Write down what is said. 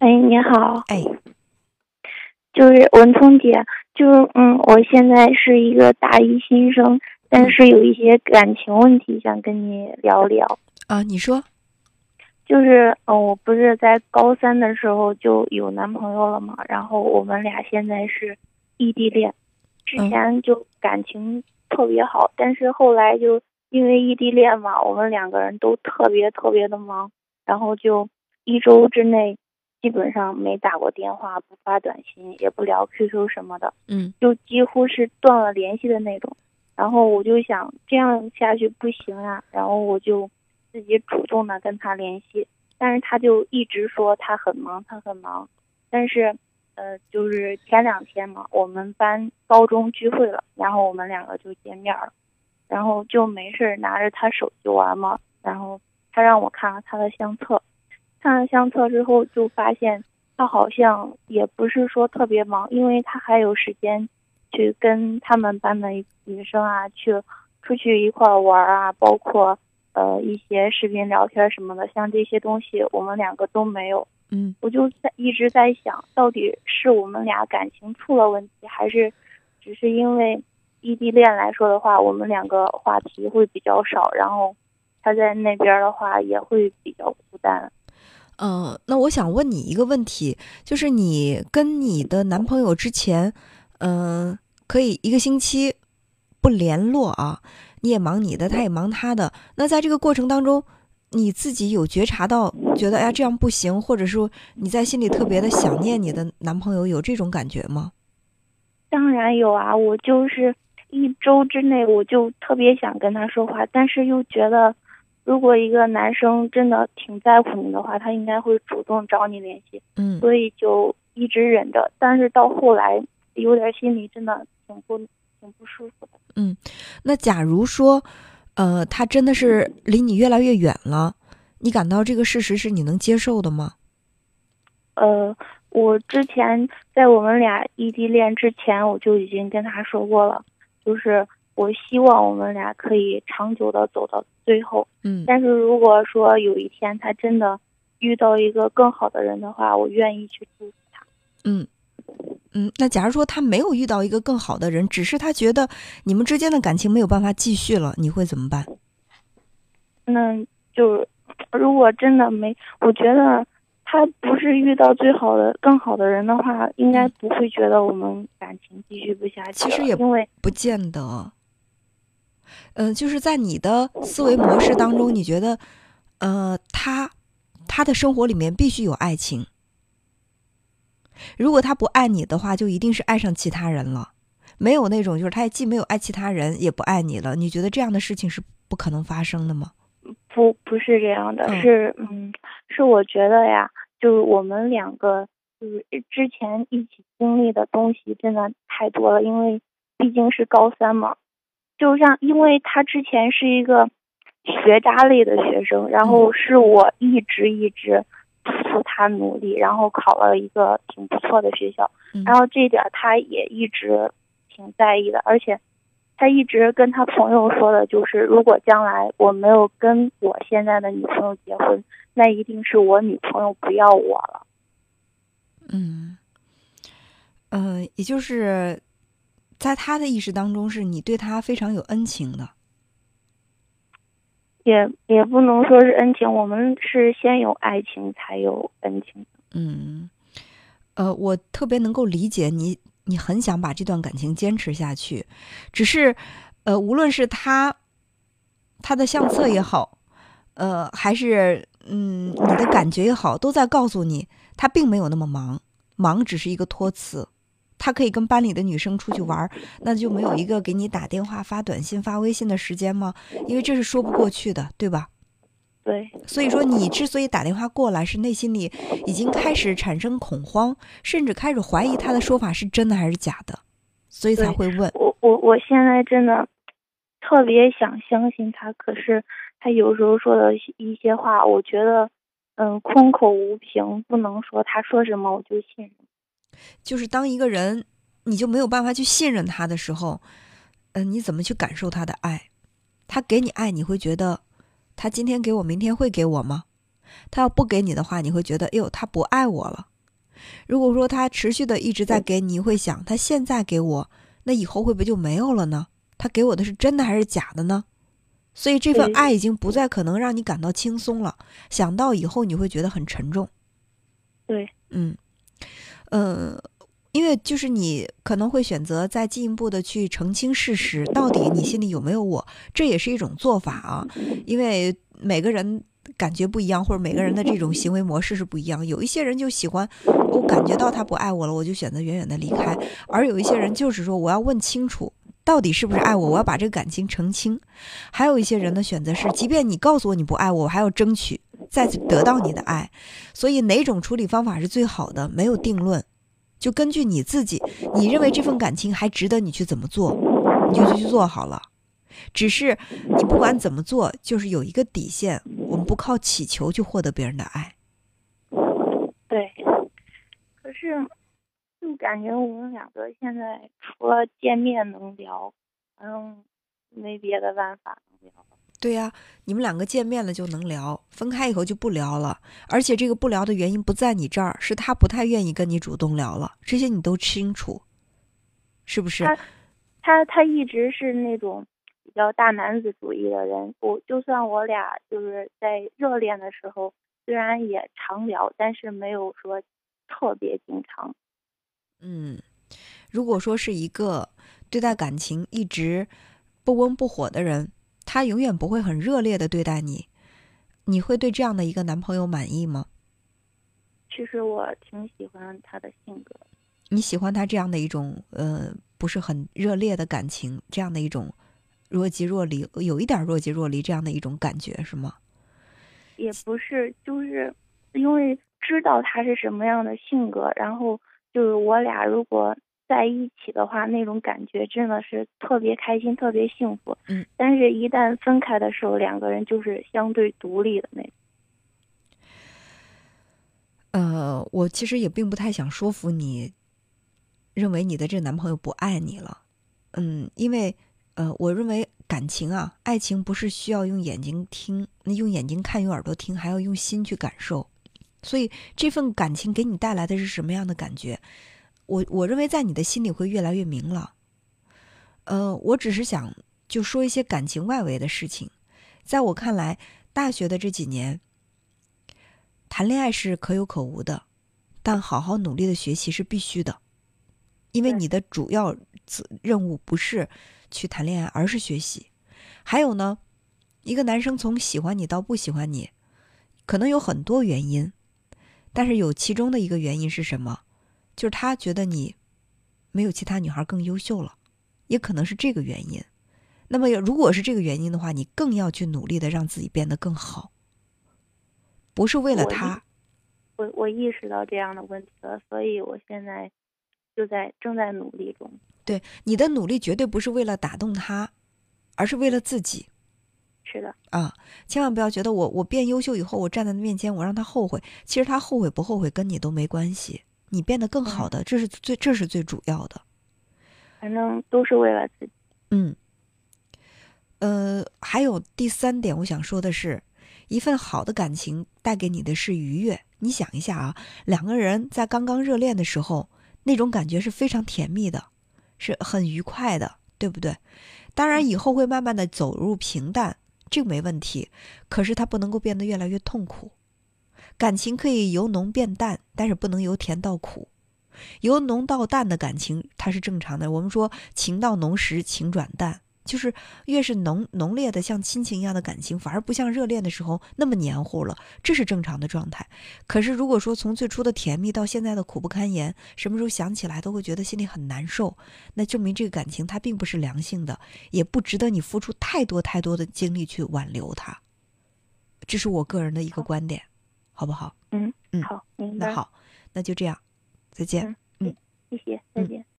哎，你好，哎，就是文聪姐，就是嗯，我现在是一个大一新生，但是有一些感情问题想跟你聊聊。啊，你说，就是嗯，我不是在高三的时候就有男朋友了嘛，然后我们俩现在是异地恋，之前就感情特别好，但是后来就因为异地恋嘛，我们两个人都特别特别的忙，然后就一周之内基本上没打过电话，不发短信，也不聊 QQ 什么的，嗯就几乎是断了联系的那种。然后我就想这样下去不行啊，然后我就自己主动的跟他联系，但是他就一直说他很忙，他很忙。但是，呃，就是前两天嘛，我们班高中聚会了，然后我们两个就见面了，然后就没事儿拿着他手机玩嘛，然后他让我看了他的相册，看了相册之后就发现他好像也不是说特别忙，因为他还有时间去跟他们班的女生啊去出去一块儿玩啊，包括呃一些视频聊天什么的，像这些东西我们两个都没有。嗯我就在一直在想，到底是我们俩感情出了问题，还是只是因为异地恋来说的话，我们两个话题会比较少，然后他在那边的话也会比较孤单。嗯、那我想问你一个问题，就是你跟你的男朋友之前，嗯、可以一个星期不联络啊，你也忙你的，他也忙他的。那在这个过程当中，你自己有觉察到，觉得哎呀这样不行，或者说你在心里特别的想念你的男朋友，有这种感觉吗？当然有啊，我就是一周之内我就特别想跟他说话，但是又觉得，如果一个男生真的挺在乎你的话，他应该会主动找你联系，嗯所以就一直忍着。但是到后来，有点心里真的挺不挺不舒服的。嗯那假如说，呃，他真的是离你越来越远了，你感到这个事实是你能接受的吗？呃，我之前在我们俩异地恋之前，我就已经跟他说过了，就是我希望我们俩可以长久的走到最后。嗯但是如果说有一天他真的遇到一个更好的人的话，我愿意去祝福他。嗯嗯。那假如说他没有遇到一个更好的人，只是他觉得你们之间的感情没有办法继续了，你会怎么办？那就如果真的没，我觉得他不是遇到最好的、更好的人的话，应该不会觉得我们感情继续不下去。其实也因为不见得。嗯、就是在你的思维模式当中，你觉得，呃，他他的生活里面必须有爱情。如果他不爱你的话，就一定是爱上其他人了。没有那种就是他既没有爱其他人，也不爱你了。你觉得这样的事情是不可能发生的吗？不不是这样的，嗯是嗯，是我觉得呀，就是我们两个就是之前一起经历的东西真的太多了，因为毕竟是高三嘛，就像因为他之前是一个学渣类的学生，然后是我一直一直督促他努力，然后考了一个挺不错的学校，嗯。然后这一点他也一直挺在意的，而且他一直跟他朋友说的就是，如果将来我没有跟我现在的女朋友结婚，那一定是我女朋友不要我了。嗯，嗯、也就是在他的意识当中，是你对他非常有恩情的。也也不能说是恩情，我们是先有爱情才有恩情。嗯，呃，我特别能够理解你，你很想把这段感情坚持下去，只是，呃，无论是他他的相册也好，呃，还是嗯你的感觉也好，都在告诉你，他并没有那么忙，忙只是一个托词。他可以跟班里的女生出去玩，那就没有一个给你打电话、发短信、发微信的时间吗？因为这是说不过去的，对吧？对，所以说，你之所以打电话过来，是内心里已经开始产生恐慌，甚至开始怀疑他的说法是真的还是假的，所以才会问。我我我现在真的特别想相信他，可是他有时候说的一些话，我觉得嗯空口无凭，不能说他说什么我就信什么。就是当一个人你就没有办法去信任他的时候，嗯、你怎么去感受他的爱？他给你爱，你会觉得他今天给我，明天会给我吗？他要不给你的话，你会觉得，哎呦，他不爱我了。如果说他持续的一直在给你，会想，他现在给我，那以后会不会就没有了呢？他给我的是真的还是假的呢？所以这份爱已经不再可能让你感到轻松了。想到以后，你会觉得很沉重。对，嗯，呃，因为就是你可能会选择再进一步的去澄清事实，到底你心里有没有我，这也是一种做法啊。因为每个人感觉不一样，或者每个人的这种行为模式是不一样。有一些人就喜欢，我感觉到他不爱我了，我就选择远远的离开；而有一些人就是说，我要问清楚。到底是不是爱我？我要把这个感情澄清。还有一些人的选择是，即便你告诉我你不爱我，我还要争取再次得到你的爱。所以哪种处理方法是最好的？没有定论，就根据你自己，你认为这份感情还值得你去怎么做，你就去做好了。只是你不管怎么做，就是有一个底线，我们不靠祈求去获得别人的爱。对，可是。就感觉我们两个现在除了见面能聊，反正没别的办法能聊。对呀，你们两个见面了就能聊，分开以后就不聊了。而且这个不聊的原因不在你这儿，是他不太愿意跟你主动聊了。这些你都清楚，是不是？他他他一直是那种比较大男子主义的人。我就算我俩就是在热恋的时候，虽然也常聊，但是没有说特别经常。嗯，如果说是一个对待感情一直不温不火的人，他永远不会很热烈的对待你，你会对这样的一个男朋友满意吗？其实我挺喜欢他的性格。你喜欢他这样的一种呃，不是很热烈的感情，这样的一种若即若离，有一点若即若离这样的一种感觉是吗？也不是，就是因为知道他是什么样的性格，然后。就是我俩如果在一起的话，那种感觉真的是特别开心、特别幸福。嗯，但是，一旦分开的时候，两个人就是相对独立的那种。呃，我其实也并不太想说服你，认为你的这个男朋友不爱你了。嗯，因为呃，我认为感情啊，爱情不是需要用眼睛听，用眼睛看，用耳朵听，还要用心去感受。所以这份感情给你带来的是什么样的感觉？我我认为在你的心里会越来越明朗。呃，我只是想就说一些感情外围的事情。在我看来，大学的这几年，谈恋爱是可有可无的，但好好努力的学习是必须的，因为你的主要任务不是去谈恋爱，而是学习。还有呢，一个男生从喜欢你到不喜欢你，可能有很多原因。但是有其中的一个原因是什么？就是他觉得你没有其他女孩更优秀了，也可能是这个原因。那么如果是这个原因的话，你更要去努力的让自己变得更好，不是为了他。我我意识到这样的问题了，所以我现在就在正在努力中。对你的努力绝对不是为了打动他，而是为了自己。是的啊，千万不要觉得我我变优秀以后，我站在他面前，我让他后悔。其实他后悔不后悔跟你都没关系，你变得更好的，这是最这是最主要的。反正都是为了自己。嗯，呃，还有第三点，我想说的是，一份好的感情带给你的是愉悦。你想一下啊，两个人在刚刚热恋的时候，那种感觉是非常甜蜜的，是很愉快的，对不对？当然，以后会慢慢的走入平淡。这个没问题，可是它不能够变得越来越痛苦。感情可以由浓变淡，但是不能由甜到苦。由浓到淡的感情，它是正常的。我们说情到浓时，情转淡。就是越是浓浓烈的像亲情一样的感情，反而不像热恋的时候那么黏糊了，这是正常的状态。可是如果说从最初的甜蜜到现在的苦不堪言，什么时候想起来都会觉得心里很难受，那证明这个感情它并不是良性的，也不值得你付出太多太多的精力去挽留它。这是我个人的一个观点，好不好？嗯嗯，好，明白。那好，那就这样，再见。嗯，谢谢，再见。